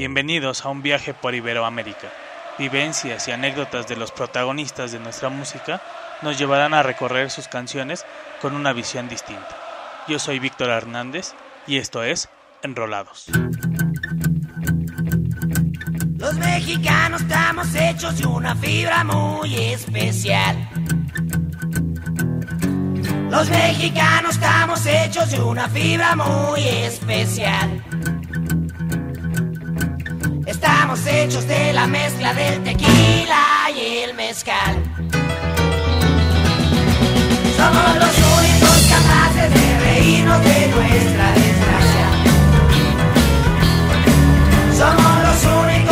Bienvenidos a un viaje por Iberoamérica. Vivencias y anécdotas de los protagonistas de nuestra música nos llevarán a recorrer sus canciones con una visión distinta. Yo soy Víctor Hernández y esto es Enrolados. Los mexicanos estamos hechos de una fibra muy especial. Los mexicanos estamos hechos de una fibra muy especial. Estamos hechos de la mezcla del tequila y el mezcal. Somos los únicos capaces de reírnos de nuestra desgracia. Somos los únicos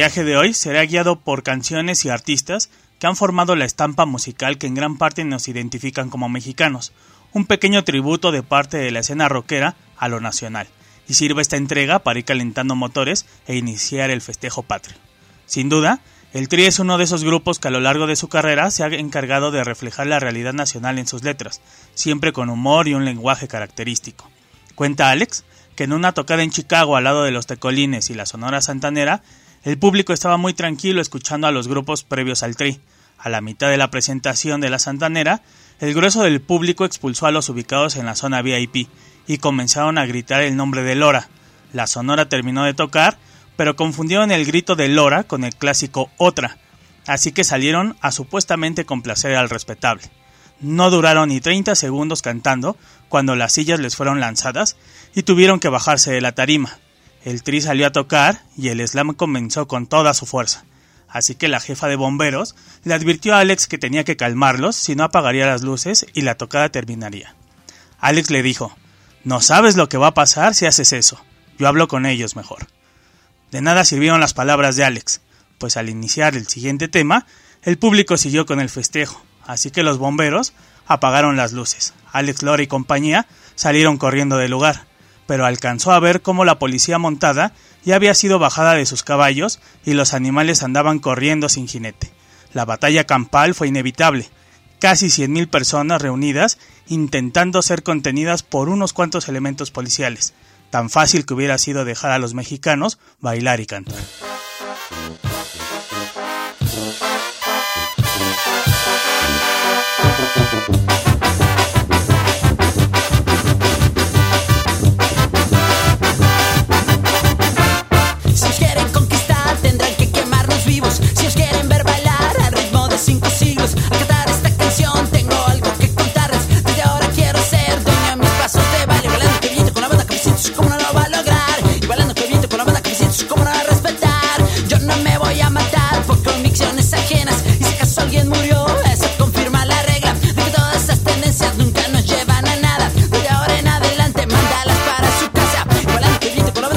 viaje de hoy será guiado por canciones y artistas que han formado la estampa musical que en gran parte nos identifican como mexicanos, un pequeño tributo de parte de la escena rockera a lo nacional. y sirva esta entrega para ir calentando motores e iniciar el festejo patrio. Sin duda, el Tri es uno de esos grupos que a lo largo de su carrera se ha encargado de reflejar la realidad nacional en sus letras, siempre con humor y un lenguaje característico. Cuenta Alex que en una tocada en Chicago al lado de los Tecolines y la Sonora Santanera, el público estaba muy tranquilo escuchando a los grupos previos al Tri. A la mitad de la presentación de la Santanera, el grueso del público expulsó a los ubicados en la zona VIP y comenzaron a gritar el nombre de Lora. La Sonora terminó de tocar pero confundieron el grito de Lora con el clásico Otra, así que salieron a supuestamente complacer al respetable. No duraron ni 30 segundos cantando cuando las sillas les fueron lanzadas y tuvieron que bajarse de la tarima. El tri salió a tocar y el slam comenzó con toda su fuerza. Así que la jefa de bomberos le advirtió a Alex que tenía que calmarlos si no apagaría las luces y la tocada terminaría. Alex le dijo, No sabes lo que va a pasar si haces eso. Yo hablo con ellos mejor. De nada sirvieron las palabras de Alex, pues al iniciar el siguiente tema, el público siguió con el festejo, así que los bomberos apagaron las luces. Alex Lora y compañía salieron corriendo del lugar, pero alcanzó a ver cómo la policía montada ya había sido bajada de sus caballos y los animales andaban corriendo sin jinete. La batalla campal fue inevitable. Casi 100.000 personas reunidas intentando ser contenidas por unos cuantos elementos policiales tan fácil que hubiera sido dejar a los mexicanos bailar y cantar.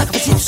like a machine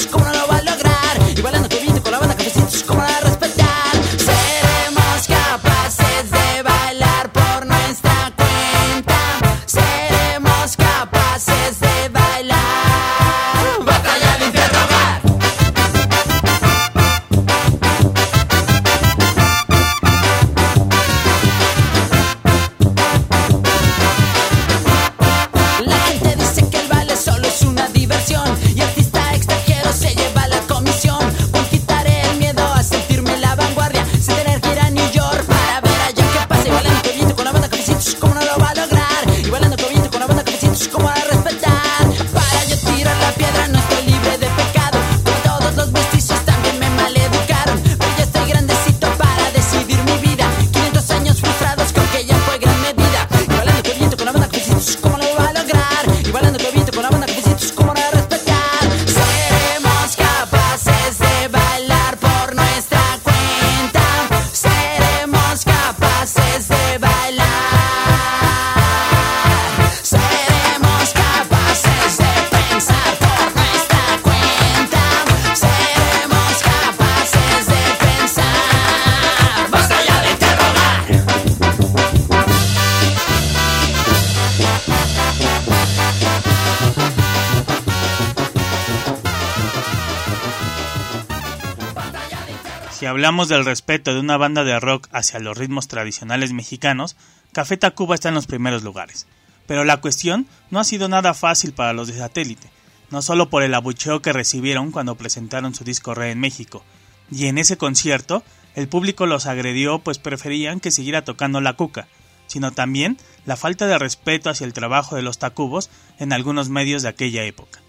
hablamos del respeto de una banda de rock hacia los ritmos tradicionales mexicanos, Café Tacuba está en los primeros lugares. Pero la cuestión no ha sido nada fácil para los de satélite, no solo por el abucheo que recibieron cuando presentaron su disco Rey en México, y en ese concierto el público los agredió pues preferían que siguiera tocando la cuca, sino también la falta de respeto hacia el trabajo de los Tacubos en algunos medios de aquella época.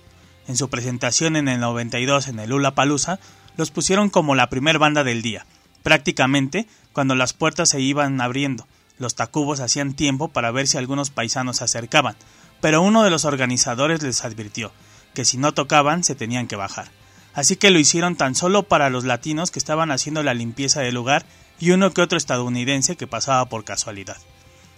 En su presentación en el 92 en el Lula Palusa, los pusieron como la primer banda del día. Prácticamente, cuando las puertas se iban abriendo, los tacubos hacían tiempo para ver si algunos paisanos se acercaban, pero uno de los organizadores les advirtió que si no tocaban se tenían que bajar. Así que lo hicieron tan solo para los latinos que estaban haciendo la limpieza del lugar y uno que otro estadounidense que pasaba por casualidad.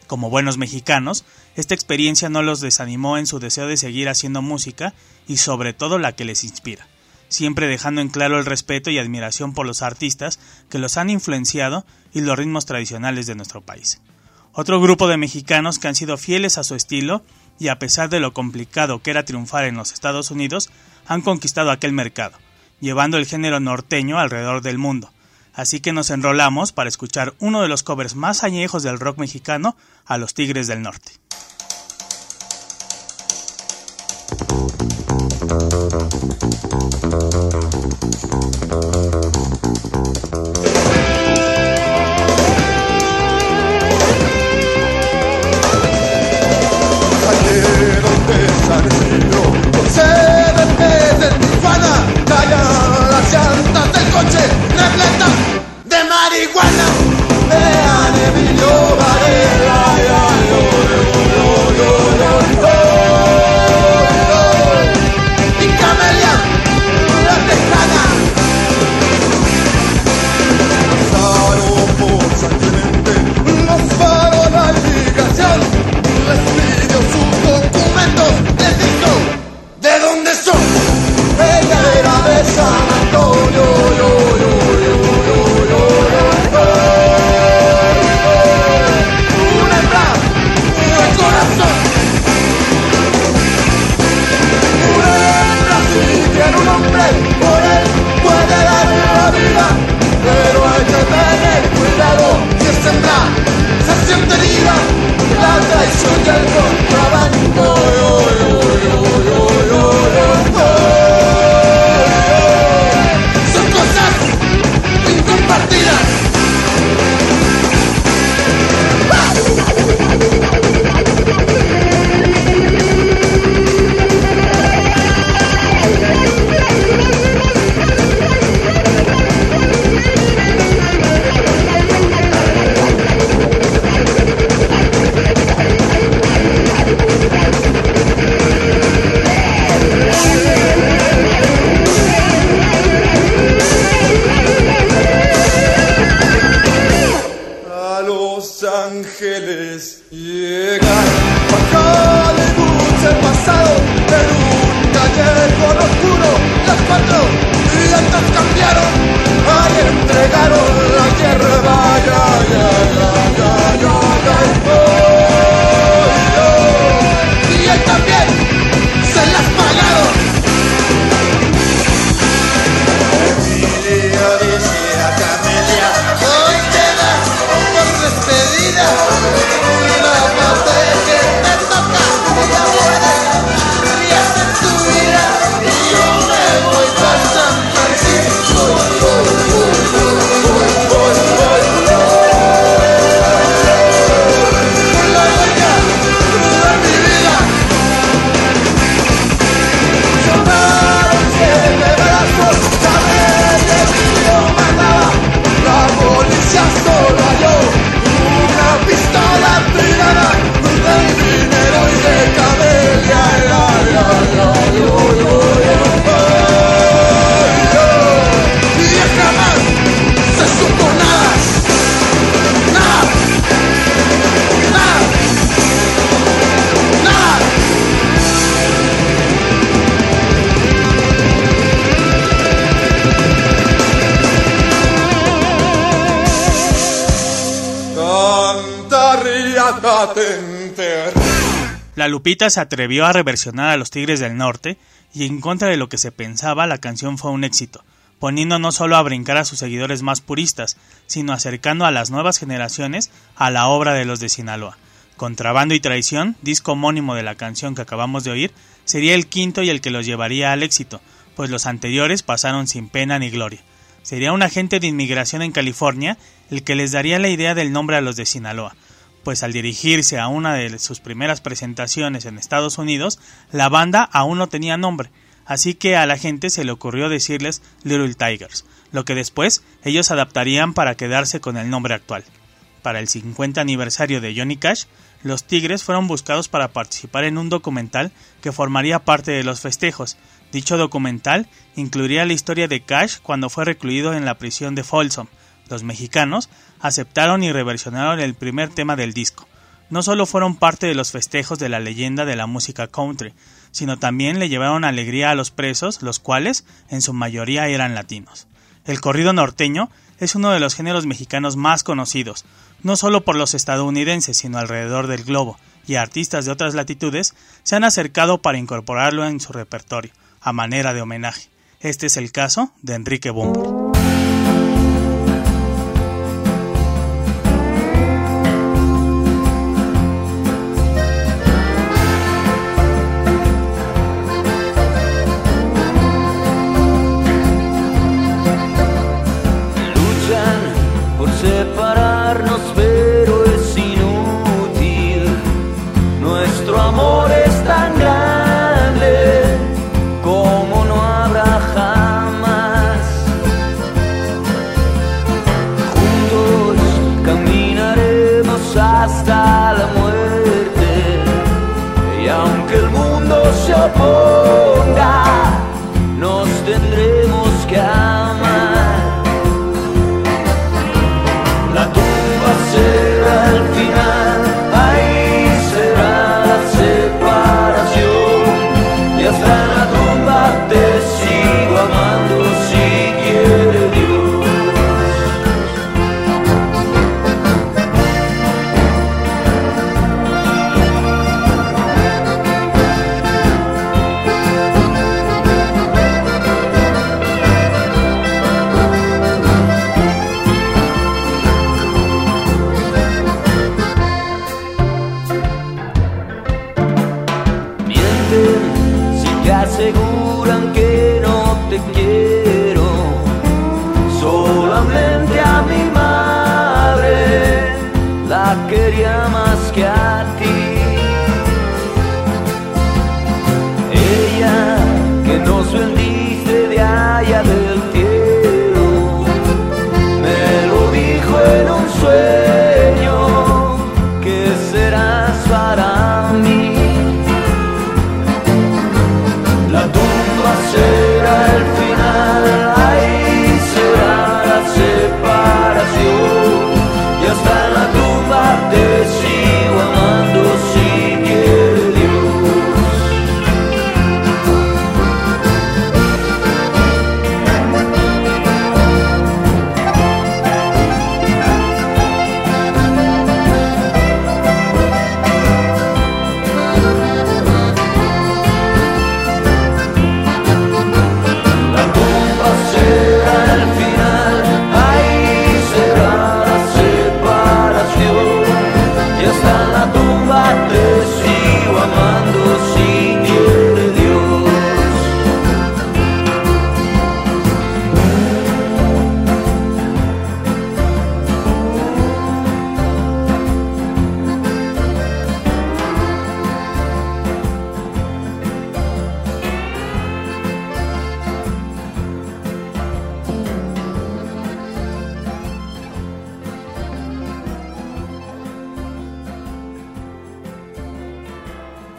Como buenos mexicanos, esta experiencia no los desanimó en su deseo de seguir haciendo música y sobre todo la que les inspira siempre dejando en claro el respeto y admiración por los artistas que los han influenciado y los ritmos tradicionales de nuestro país. Otro grupo de mexicanos que han sido fieles a su estilo y a pesar de lo complicado que era triunfar en los Estados Unidos, han conquistado aquel mercado, llevando el género norteño alrededor del mundo. Así que nos enrolamos para escuchar uno de los covers más añejos del rock mexicano a los Tigres del Norte. Thank you. Lupita se atrevió a reversionar a los Tigres del Norte y en contra de lo que se pensaba la canción fue un éxito, poniendo no solo a brincar a sus seguidores más puristas, sino acercando a las nuevas generaciones a la obra de los de Sinaloa. Contrabando y Traición, disco homónimo de la canción que acabamos de oír, sería el quinto y el que los llevaría al éxito, pues los anteriores pasaron sin pena ni gloria. Sería un agente de inmigración en California el que les daría la idea del nombre a los de Sinaloa, pues al dirigirse a una de sus primeras presentaciones en Estados Unidos, la banda aún no tenía nombre, así que a la gente se le ocurrió decirles Little Tigers, lo que después ellos adaptarían para quedarse con el nombre actual. Para el 50 aniversario de Johnny Cash, los Tigres fueron buscados para participar en un documental que formaría parte de los festejos. Dicho documental incluiría la historia de Cash cuando fue recluido en la prisión de Folsom, los mexicanos aceptaron y reversionaron el primer tema del disco. No solo fueron parte de los festejos de la leyenda de la música country, sino también le llevaron alegría a los presos, los cuales en su mayoría eran latinos. El corrido norteño es uno de los géneros mexicanos más conocidos, no solo por los estadounidenses, sino alrededor del globo, y artistas de otras latitudes se han acercado para incorporarlo en su repertorio, a manera de homenaje. Este es el caso de Enrique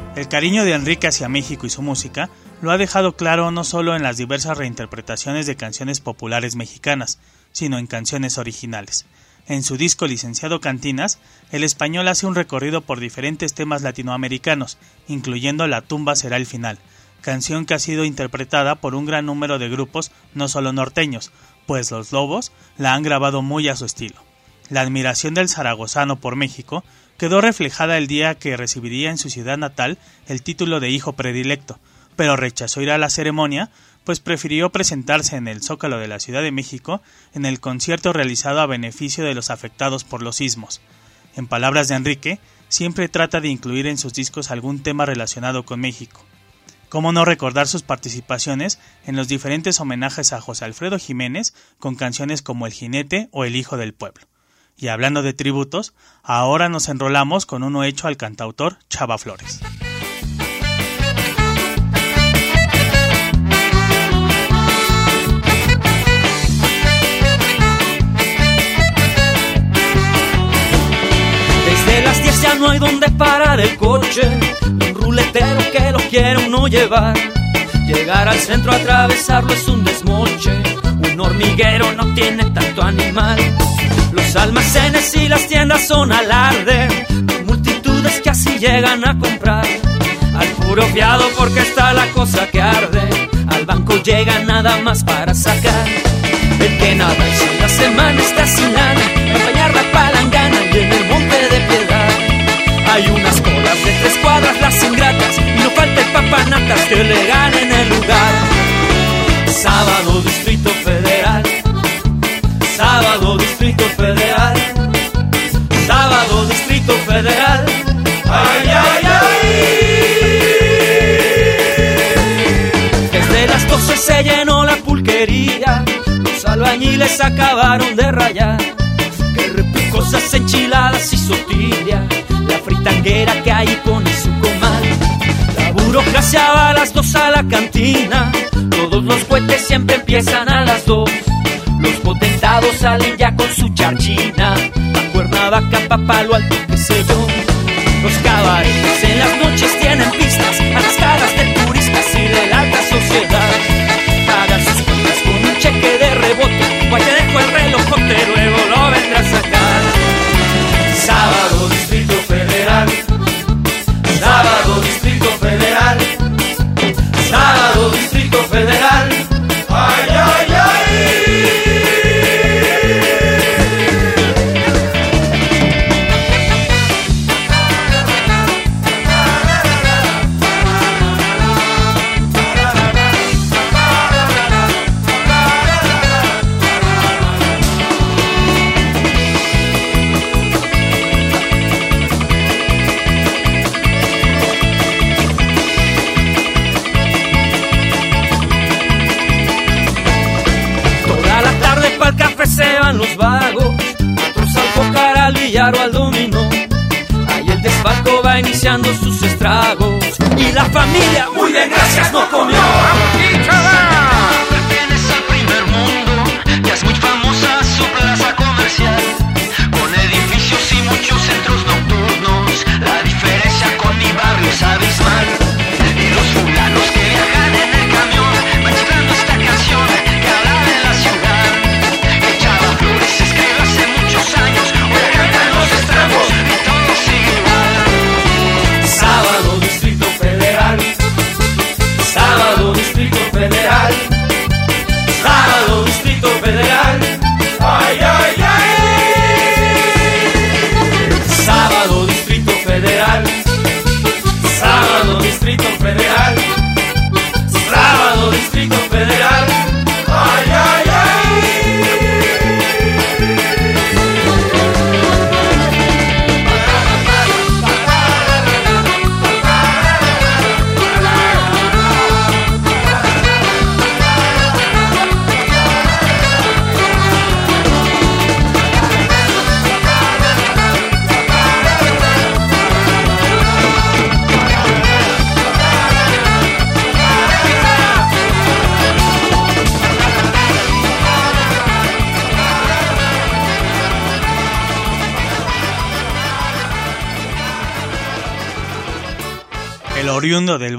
Bumburi. cariño de Enrique hacia México y su música lo ha dejado claro no solo en las diversas reinterpretaciones de canciones populares mexicanas, sino en canciones originales. En su disco licenciado Cantinas, el español hace un recorrido por diferentes temas latinoamericanos, incluyendo La tumba será el final, canción que ha sido interpretada por un gran número de grupos no solo norteños, pues los Lobos la han grabado muy a su estilo. La admiración del zaragozano por México quedó reflejada el día que recibiría en su ciudad natal el título de hijo predilecto, pero rechazó ir a la ceremonia, pues prefirió presentarse en el Zócalo de la Ciudad de México en el concierto realizado a beneficio de los afectados por los sismos. En palabras de Enrique, siempre trata de incluir en sus discos algún tema relacionado con México. ¿Cómo no recordar sus participaciones en los diferentes homenajes a José Alfredo Jiménez con canciones como El jinete o El hijo del pueblo? Y hablando de tributos, ahora nos enrolamos con uno hecho al cantautor Chava Flores. Desde las 10 ya no hay donde parar el coche, un ruletero que lo quiere uno llevar. Llegar al centro, atravesarlo es un desmoche, un hormiguero no tiene tanto animal. Los almacenes y las tiendas son alarde, multitudes que así llegan a comprar. Al puro fiado porque está la cosa que arde, al banco llega nada más para sacar. El que nada si la semana está sin lana, acompañar la palangana y en el monte de piedad. Hay unas colas de tres cuadras, las ingratas, y no falta el papanatas que le albañiles acabaron de rayar. Que repicosas enchiladas y sotilla. La fritanguera que ahí pone su comal. La burocracia va a las dos a la cantina. Todos los cohetes siempre empiezan a las dos. Los potentados salen ya con su charchina. Pa' Cuernavaca, pa' Palo Alto, qué sé yo. Los cabarets en las noches tienen pistas a las caras de turistas y de la muy bien, gracias, no comió.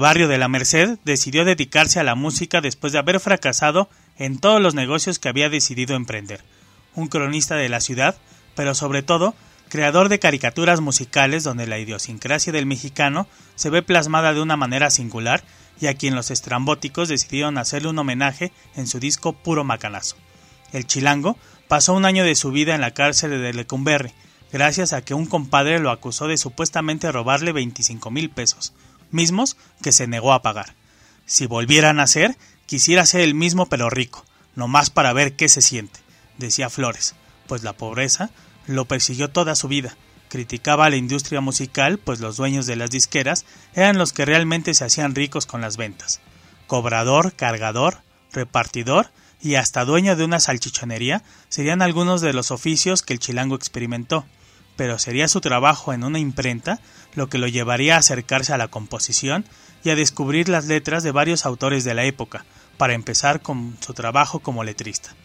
Barrio de la Merced decidió dedicarse a la música después de haber fracasado en todos los negocios que había decidido emprender. Un cronista de la ciudad, pero sobre todo, creador de caricaturas musicales donde la idiosincrasia del mexicano se ve plasmada de una manera singular y a quien los estrambóticos decidieron hacerle un homenaje en su disco Puro Macanazo. El chilango pasó un año de su vida en la cárcel de Lecumberri, gracias a que un compadre lo acusó de supuestamente robarle 25 mil pesos, mismos que se negó a pagar. Si volviera a nacer, quisiera ser el mismo pero rico, nomás para ver qué se siente, decía Flores, pues la pobreza lo persiguió toda su vida. Criticaba a la industria musical, pues los dueños de las disqueras eran los que realmente se hacían ricos con las ventas. Cobrador, cargador, repartidor y hasta dueño de una salchichonería serían algunos de los oficios que el chilango experimentó, pero sería su trabajo en una imprenta lo que lo llevaría a acercarse a la composición y a descubrir las letras de varios autores de la época, para empezar con su trabajo como letrista.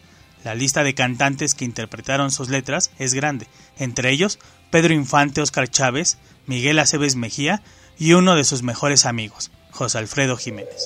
La lista de cantantes que interpretaron sus letras es grande, entre ellos Pedro Infante Oscar Chávez, Miguel Aceves Mejía y uno de sus mejores amigos, José Alfredo Jiménez.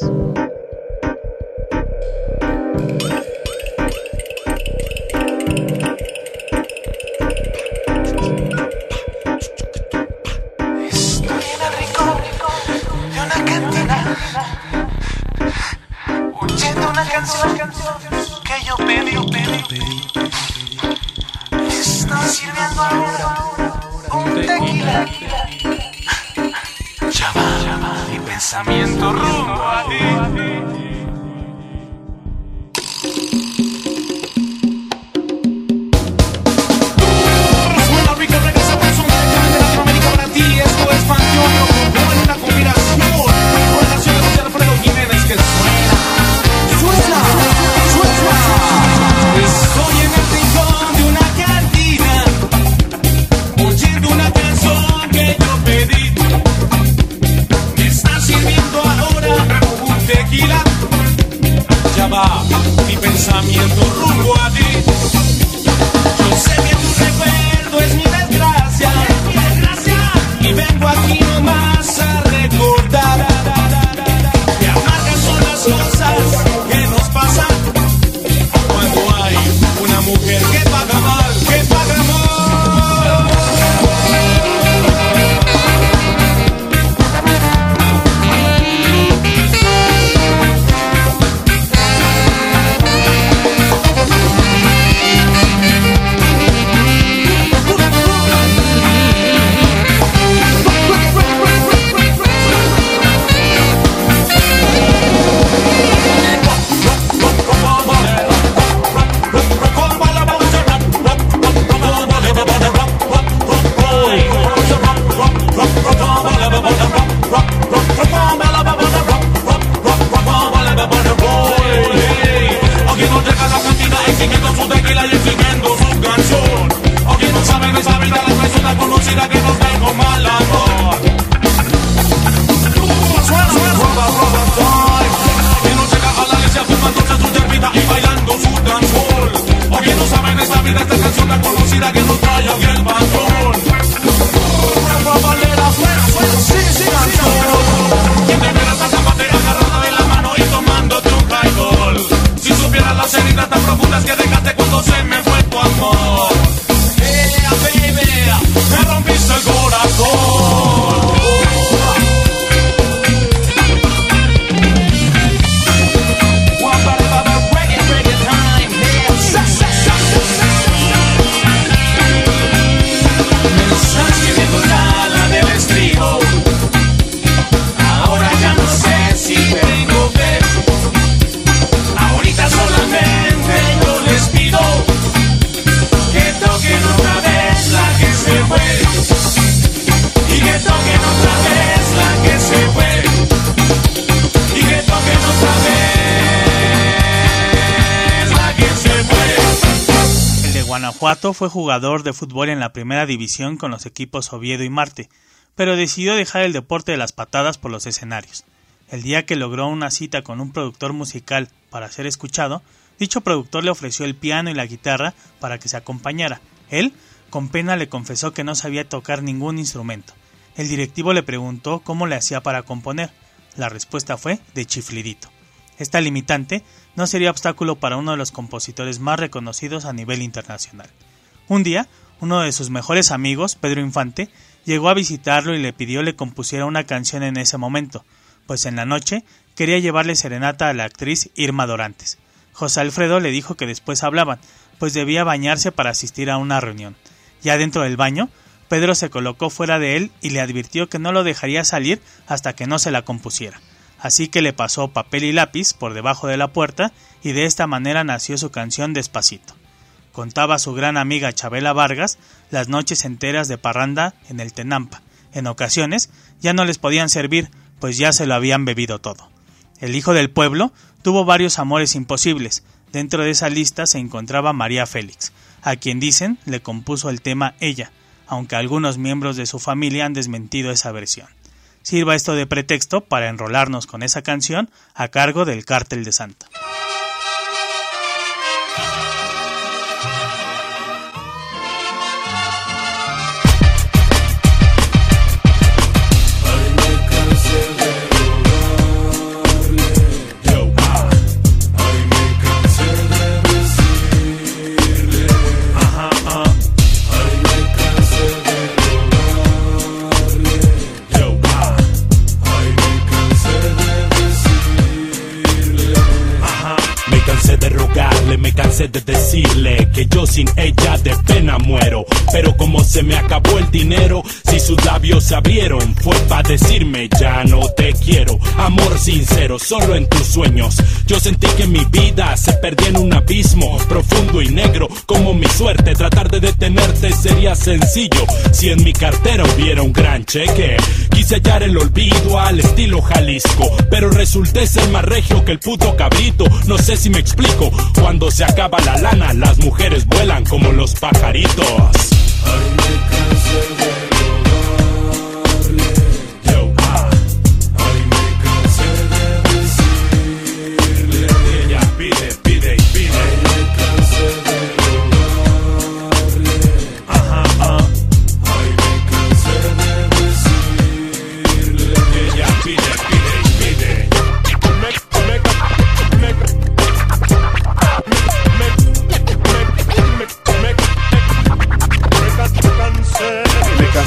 Fue jugador de fútbol en la primera división con los equipos Oviedo y Marte, pero decidió dejar el deporte de las patadas por los escenarios. El día que logró una cita con un productor musical para ser escuchado, dicho productor le ofreció el piano y la guitarra para que se acompañara. Él, con pena, le confesó que no sabía tocar ningún instrumento. El directivo le preguntó cómo le hacía para componer. La respuesta fue de chiflidito. Esta limitante no sería obstáculo para uno de los compositores más reconocidos a nivel internacional. Un día, uno de sus mejores amigos, Pedro Infante, llegó a visitarlo y le pidió le compusiera una canción en ese momento, pues en la noche quería llevarle serenata a la actriz Irma Dorantes. José Alfredo le dijo que después hablaban, pues debía bañarse para asistir a una reunión. Ya dentro del baño, Pedro se colocó fuera de él y le advirtió que no lo dejaría salir hasta que no se la compusiera. Así que le pasó papel y lápiz por debajo de la puerta y de esta manera nació su canción Despacito. Contaba su gran amiga Chabela Vargas las noches enteras de parranda en el Tenampa. En ocasiones ya no les podían servir, pues ya se lo habían bebido todo. El hijo del pueblo tuvo varios amores imposibles. Dentro de esa lista se encontraba María Félix, a quien dicen le compuso el tema ella, aunque algunos miembros de su familia han desmentido esa versión. Sirva esto de pretexto para enrolarnos con esa canción a cargo del Cártel de Santa. Se me acabó el dinero, si sus labios se abrieron, fue para decirme ya no te quiero. Amor sincero, solo en tus sueños. Yo sentí que mi vida se perdía en un abismo profundo y negro como mi suerte. Tratar de detenerte sería sencillo si en mi cartera hubiera un gran cheque. Quise hallar el olvido al estilo Jalisco, pero resulté ser más regio que el puto cabrito. No sé si me explico. Cuando se acaba la lana, las mujeres vuelan como los pajaritos. Yo,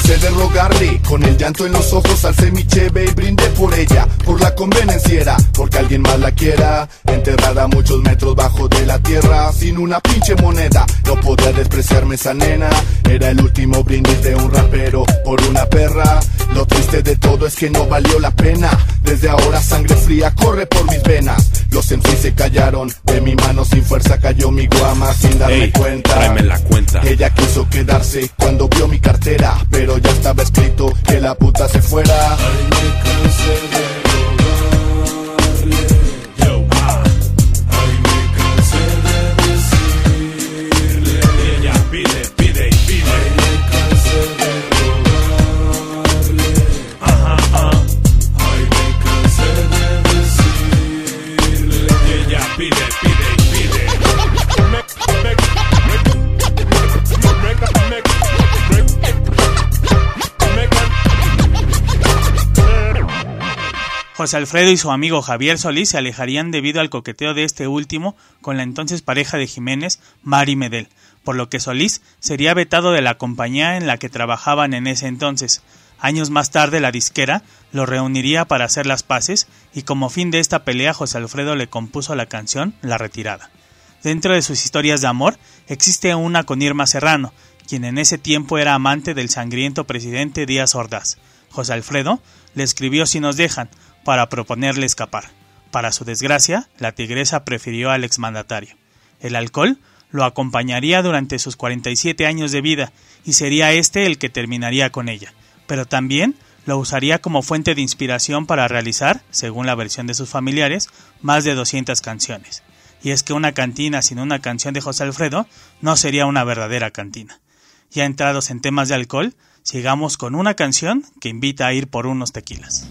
cansé de rogarle, con el llanto en los ojos alcé mi cheve y brindé por ella, por la convenenciera, porque alguien más la quiera, enterrada a muchos metros bajo de la tierra, sin una pinche moneda, no podía despreciarme esa nena, era el último brindis de un rapero por una perra, lo triste de todo es que no valió la pena, desde ahora sangre fría corre por mis venas, los MC se callaron, de mi mano sin fuerza cayó mi guama sin darme Ey, cuenta, la cuenta. ella quiso quedarse cuando vio mi cartera, pero ya estaba escrito que la puta se fuera. José Alfredo y su amigo Javier Solís se alejarían debido al coqueteo de este último con la entonces pareja de Jiménez, Mari Medel, por lo que Solís sería vetado de la compañía en la que trabajaban en ese entonces. Años más tarde la disquera lo reuniría para hacer las paces y como fin de esta pelea José Alfredo le compuso la canción La Retirada. Dentro de sus historias de amor existe una con Irma Serrano, quien en ese tiempo era amante del sangriento presidente Díaz Ordaz. José Alfredo le escribió Si nos dejan, para proponerle escapar. Para su desgracia, la tigresa prefirió al exmandatario. El alcohol lo acompañaría durante sus 47 años de vida y sería este el que terminaría con ella, pero también lo usaría como fuente de inspiración para realizar, según la versión de sus familiares, más de 200 canciones. Y es que una cantina sin una canción de José Alfredo no sería una verdadera cantina. Ya entrados en temas de alcohol, sigamos con una canción que invita a ir por unos tequilas.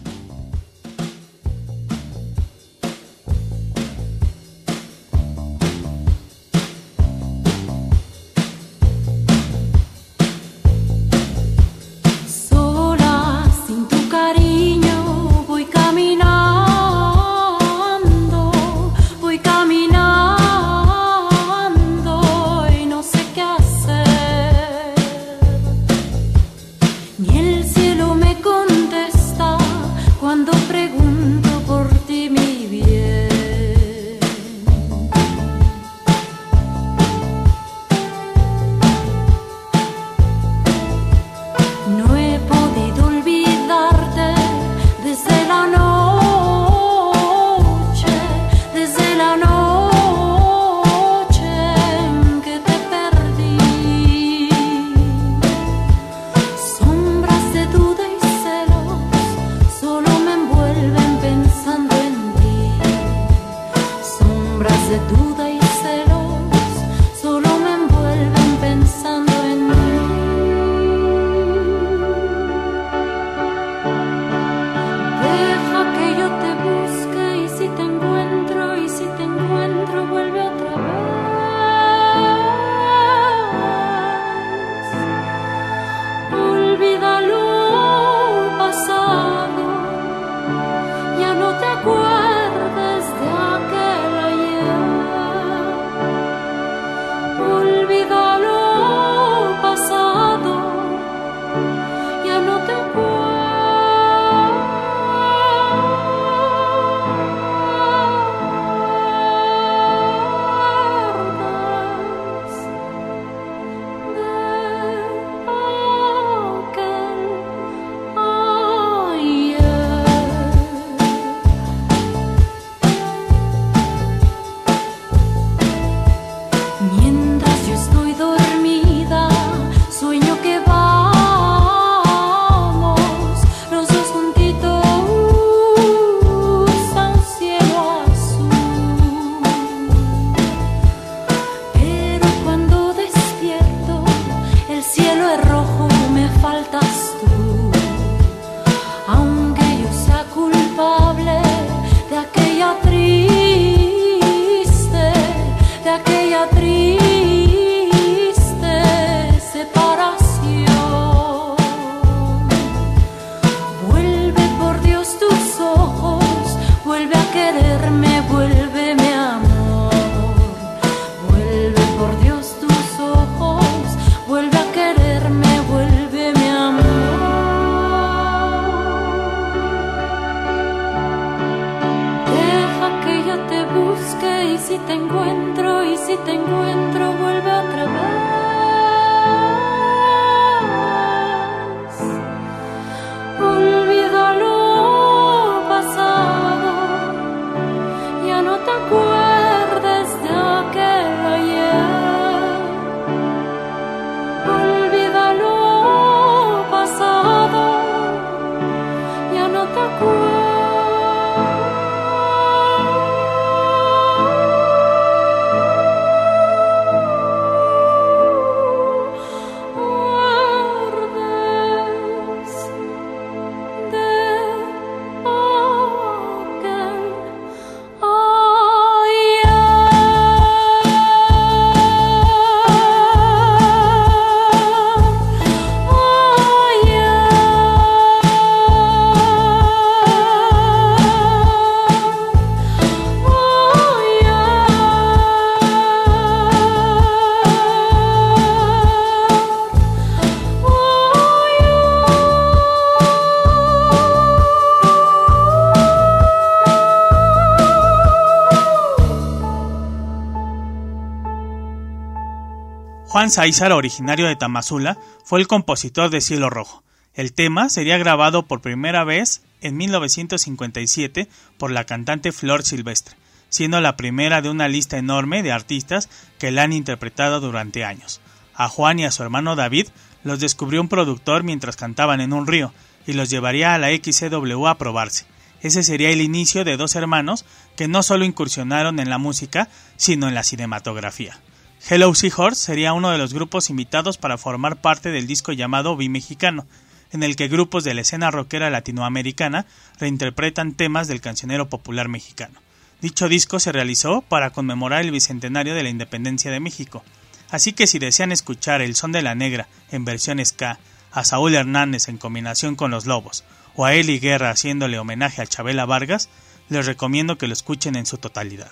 Juan Sáizar, originario de Tamazula, fue el compositor de Cielo Rojo. El tema sería grabado por primera vez en 1957 por la cantante Flor Silvestre, siendo la primera de una lista enorme de artistas que la han interpretado durante años. A Juan y a su hermano David los descubrió un productor mientras cantaban en un río y los llevaría a la XCW a probarse. Ese sería el inicio de dos hermanos que no solo incursionaron en la música, sino en la cinematografía. Hello Seahorse sería uno de los grupos invitados para formar parte del disco llamado Vi Mexicano, en el que grupos de la escena rockera latinoamericana reinterpretan temas del cancionero popular mexicano. Dicho disco se realizó para conmemorar el bicentenario de la independencia de México, así que si desean escuchar El Son de la Negra en versión ska, a Saúl Hernández en combinación con Los Lobos, o a Eli Guerra haciéndole homenaje a Chabela Vargas, les recomiendo que lo escuchen en su totalidad.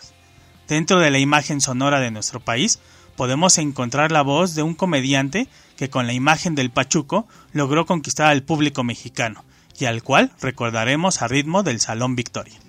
Dentro de la imagen sonora de nuestro país, podemos encontrar la voz de un comediante que con la imagen del Pachuco logró conquistar al público mexicano y al cual recordaremos a ritmo del Salón Victoria.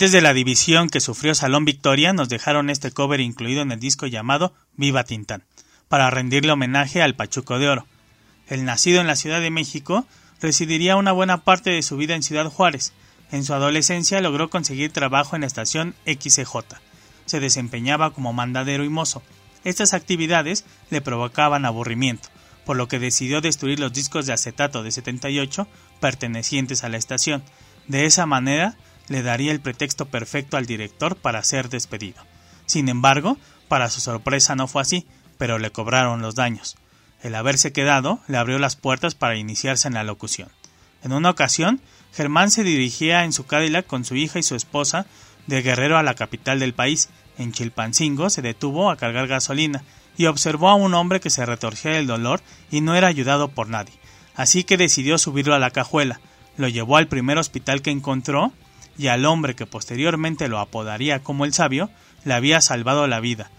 Antes de la división que sufrió Salón Victoria, nos dejaron este cover incluido en el disco llamado Viva Tintán, para rendirle homenaje al Pachuco de Oro. El nacido en la Ciudad de México residiría una buena parte de su vida en Ciudad Juárez. En su adolescencia logró conseguir trabajo en la estación XCJ. Se desempeñaba como mandadero y mozo. Estas actividades le provocaban aburrimiento, por lo que decidió destruir los discos de acetato de 78 pertenecientes a la estación. De esa manera le daría el pretexto perfecto al director para ser despedido. Sin embargo, para su sorpresa no fue así, pero le cobraron los daños. El haberse quedado le abrió las puertas para iniciarse en la locución. En una ocasión, Germán se dirigía en su Cadillac con su hija y su esposa de Guerrero a la capital del país. En Chilpancingo se detuvo a cargar gasolina y observó a un hombre que se retorcía del dolor y no era ayudado por nadie. Así que decidió subirlo a la cajuela. Lo llevó al primer hospital que encontró y al hombre que posteriormente lo apodaría como el sabio, le había salvado la vida,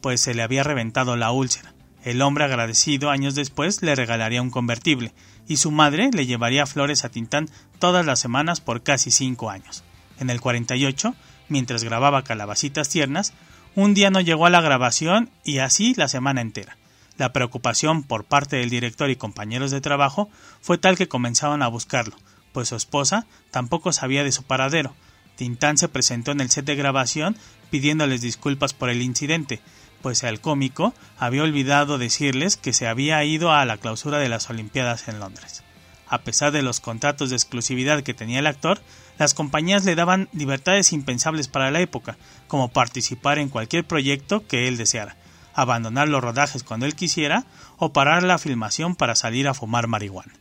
pues se le había reventado la úlcera. El hombre agradecido años después le regalaría un convertible, y su madre le llevaría flores a Tintán todas las semanas por casi cinco años. En el 48, mientras grababa Calabacitas Tiernas, un día no llegó a la grabación y así la semana entera. La preocupación por parte del director y compañeros de trabajo fue tal que comenzaron a buscarlo, pues su esposa tampoco sabía de su paradero. Tintán se presentó en el set de grabación pidiéndoles disculpas por el incidente, pues el cómico había olvidado decirles que se había ido a la clausura de las Olimpiadas en Londres. A pesar de los contratos de exclusividad que tenía el actor, las compañías le daban libertades impensables para la época, como participar en cualquier proyecto que él deseara, abandonar los rodajes cuando él quisiera o parar la filmación para salir a fumar marihuana.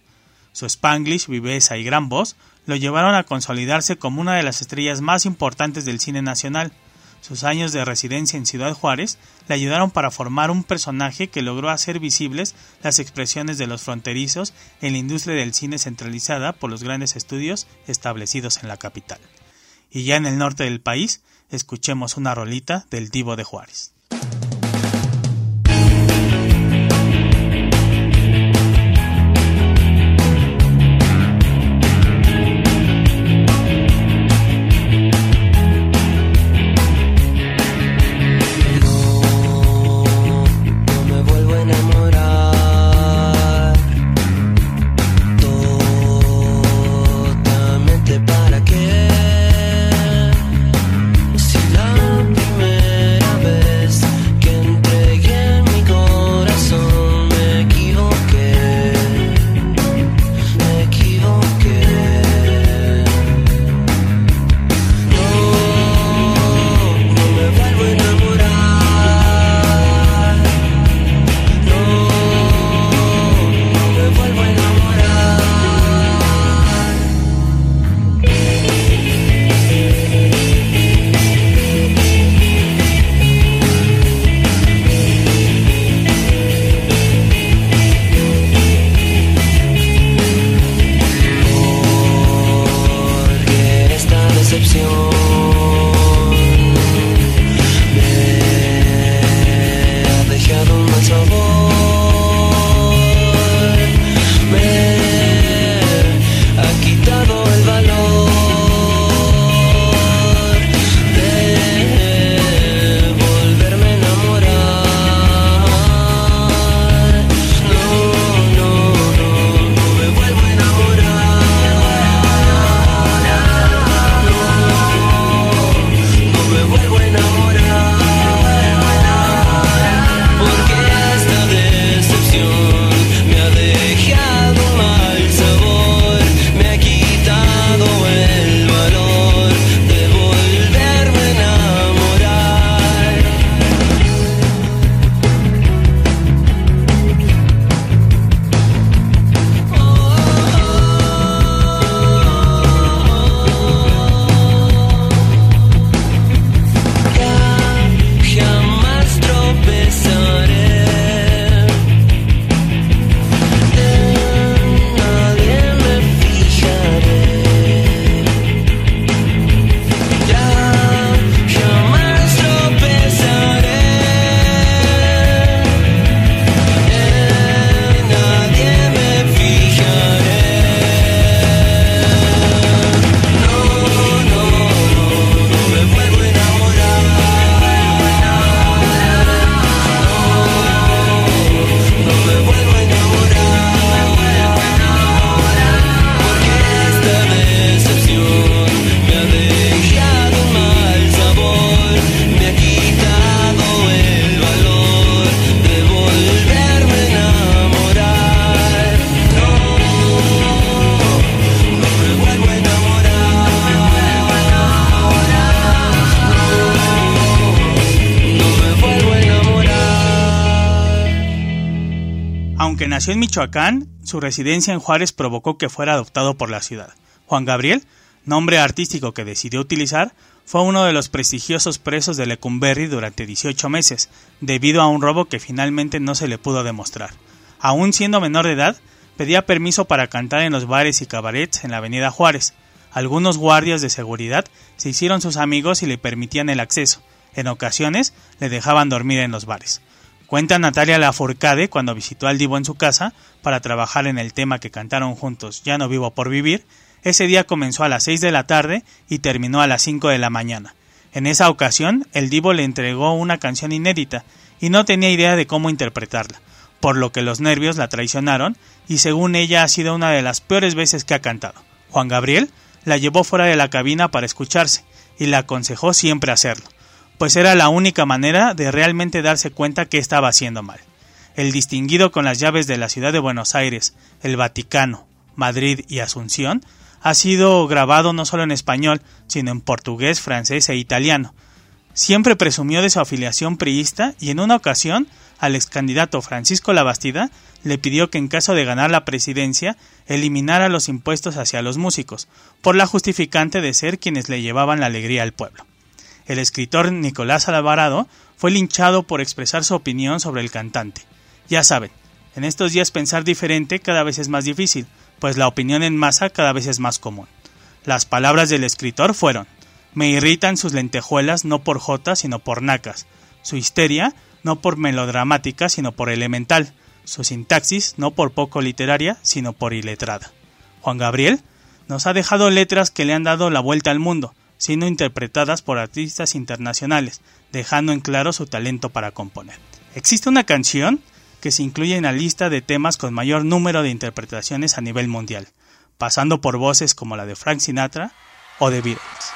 Su spanglish, viveza y gran voz lo llevaron a consolidarse como una de las estrellas más importantes del cine nacional. Sus años de residencia en Ciudad Juárez le ayudaron para formar un personaje que logró hacer visibles las expresiones de los fronterizos en la industria del cine centralizada por los grandes estudios establecidos en la capital. Y ya en el norte del país, escuchemos una rolita del Divo de Juárez. En Michoacán, su residencia en Juárez provocó que fuera adoptado por la ciudad. Juan Gabriel, nombre artístico que decidió utilizar, fue uno de los prestigiosos presos de Lecumberri durante 18 meses, debido a un robo que finalmente no se le pudo demostrar. Aún siendo menor de edad, pedía permiso para cantar en los bares y cabarets en la avenida Juárez. Algunos guardias de seguridad se hicieron sus amigos y le permitían el acceso. En ocasiones le dejaban dormir en los bares. Cuenta Natalia Lafourcade cuando visitó al Divo en su casa para trabajar en el tema que cantaron juntos Ya no vivo por vivir, ese día comenzó a las 6 de la tarde y terminó a las 5 de la mañana. En esa ocasión, el Divo le entregó una canción inédita y no tenía idea de cómo interpretarla, por lo que los nervios la traicionaron y según ella ha sido una de las peores veces que ha cantado. Juan Gabriel la llevó fuera de la cabina para escucharse y le aconsejó siempre hacerlo, pues era la única manera de realmente darse cuenta que estaba haciendo mal. El distinguido con las llaves de la ciudad de Buenos Aires, el Vaticano, Madrid y Asunción ha sido grabado no solo en español, sino en portugués, francés e italiano. Siempre presumió de su afiliación priista y en una ocasión al ex candidato Francisco Labastida le pidió que en caso de ganar la presidencia eliminara los impuestos hacia los músicos, por la justificante de ser quienes le llevaban la alegría al pueblo. El escritor Nicolás Alvarado fue linchado por expresar su opinión sobre el cantante. Ya saben, en estos días pensar diferente cada vez es más difícil, pues la opinión en masa cada vez es más común. Las palabras del escritor fueron Me irritan sus lentejuelas no por jotas sino por nacas, su histeria no por melodramática sino por elemental, su sintaxis no por poco literaria sino por iletrada. Juan Gabriel nos ha dejado letras que le han dado la vuelta al mundo, siendo interpretadas por artistas internacionales, dejando en claro su talento para componer. Existe una canción que se incluye en la lista de temas con mayor número de interpretaciones a nivel mundial, pasando por voces como la de Frank Sinatra o de Beatles.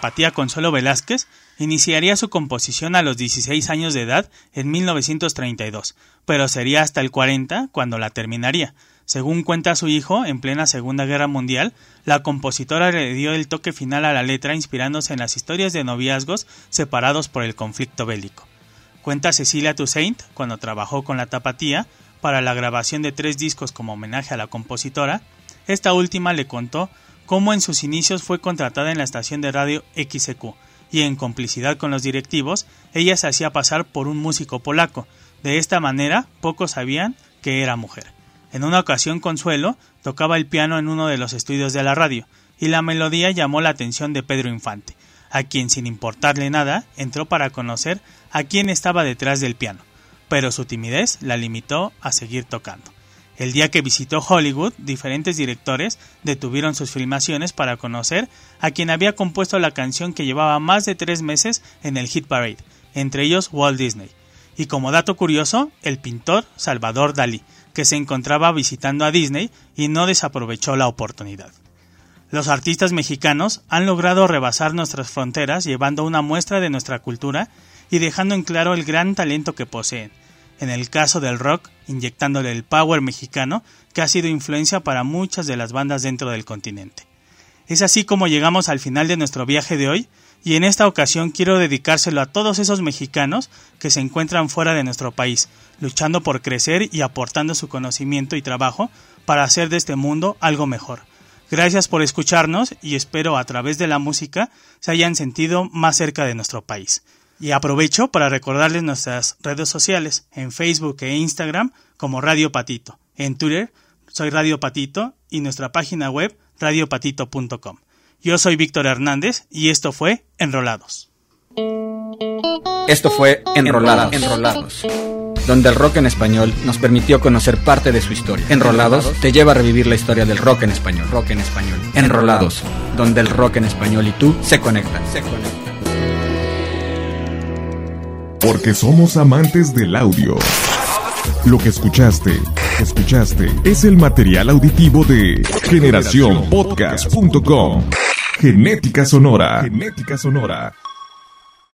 Tapatía Consuelo Velázquez, iniciaría su composición a los 16 años de edad en 1932, pero sería hasta el 40 cuando la terminaría. Según cuenta su hijo, en plena Segunda Guerra Mundial, la compositora le dio el toque final a la letra inspirándose en las historias de noviazgos separados por el conflicto bélico. Cuenta Cecilia Toussaint, cuando trabajó con la tapatía, para la grabación de tres discos como homenaje a la compositora, esta última le contó cómo en sus inicios fue contratada en la estación de radio XQ y en complicidad con los directivos, ella se hacía pasar por un músico polaco. De esta manera, pocos sabían que era mujer. En una ocasión, Consuelo tocaba el piano en uno de los estudios de la radio, y la melodía llamó la atención de Pedro Infante, a quien sin importarle nada entró para conocer a quién estaba detrás del piano, pero su timidez la limitó a seguir tocando. El día que visitó Hollywood, diferentes directores detuvieron sus filmaciones para conocer a quien había compuesto la canción que llevaba más de tres meses en el Hit Parade, entre ellos Walt Disney. Y como dato curioso, el pintor Salvador Dalí, que se encontraba visitando a Disney y no desaprovechó la oportunidad. Los artistas mexicanos han logrado rebasar nuestras fronteras llevando una muestra de nuestra cultura y dejando en claro el gran talento que poseen en el caso del rock, inyectándole el power mexicano que ha sido influencia para muchas de las bandas dentro del continente. Es así como llegamos al final de nuestro viaje de hoy, y en esta ocasión quiero dedicárselo a todos esos mexicanos que se encuentran fuera de nuestro país, luchando por crecer y aportando su conocimiento y trabajo para hacer de este mundo algo mejor. Gracias por escucharnos y espero a través de la música se hayan sentido más cerca de nuestro país. Y aprovecho para recordarles nuestras redes sociales en Facebook e Instagram como Radio Patito. En Twitter soy Radio Patito y nuestra página web radiopatito.com. Yo soy Víctor Hernández y esto fue Enrolados. Esto fue Enrolados, Enrolados, donde el rock en español nos permitió conocer parte de su historia. Enrolados te lleva a revivir la historia del rock en español, rock en español. Enrolados, donde el rock en español y tú se conectan. Se conectan. Porque somos amantes del audio. Lo que escuchaste, escuchaste, es el material auditivo de generacionpodcast.com. Genética sonora. Genética sonora.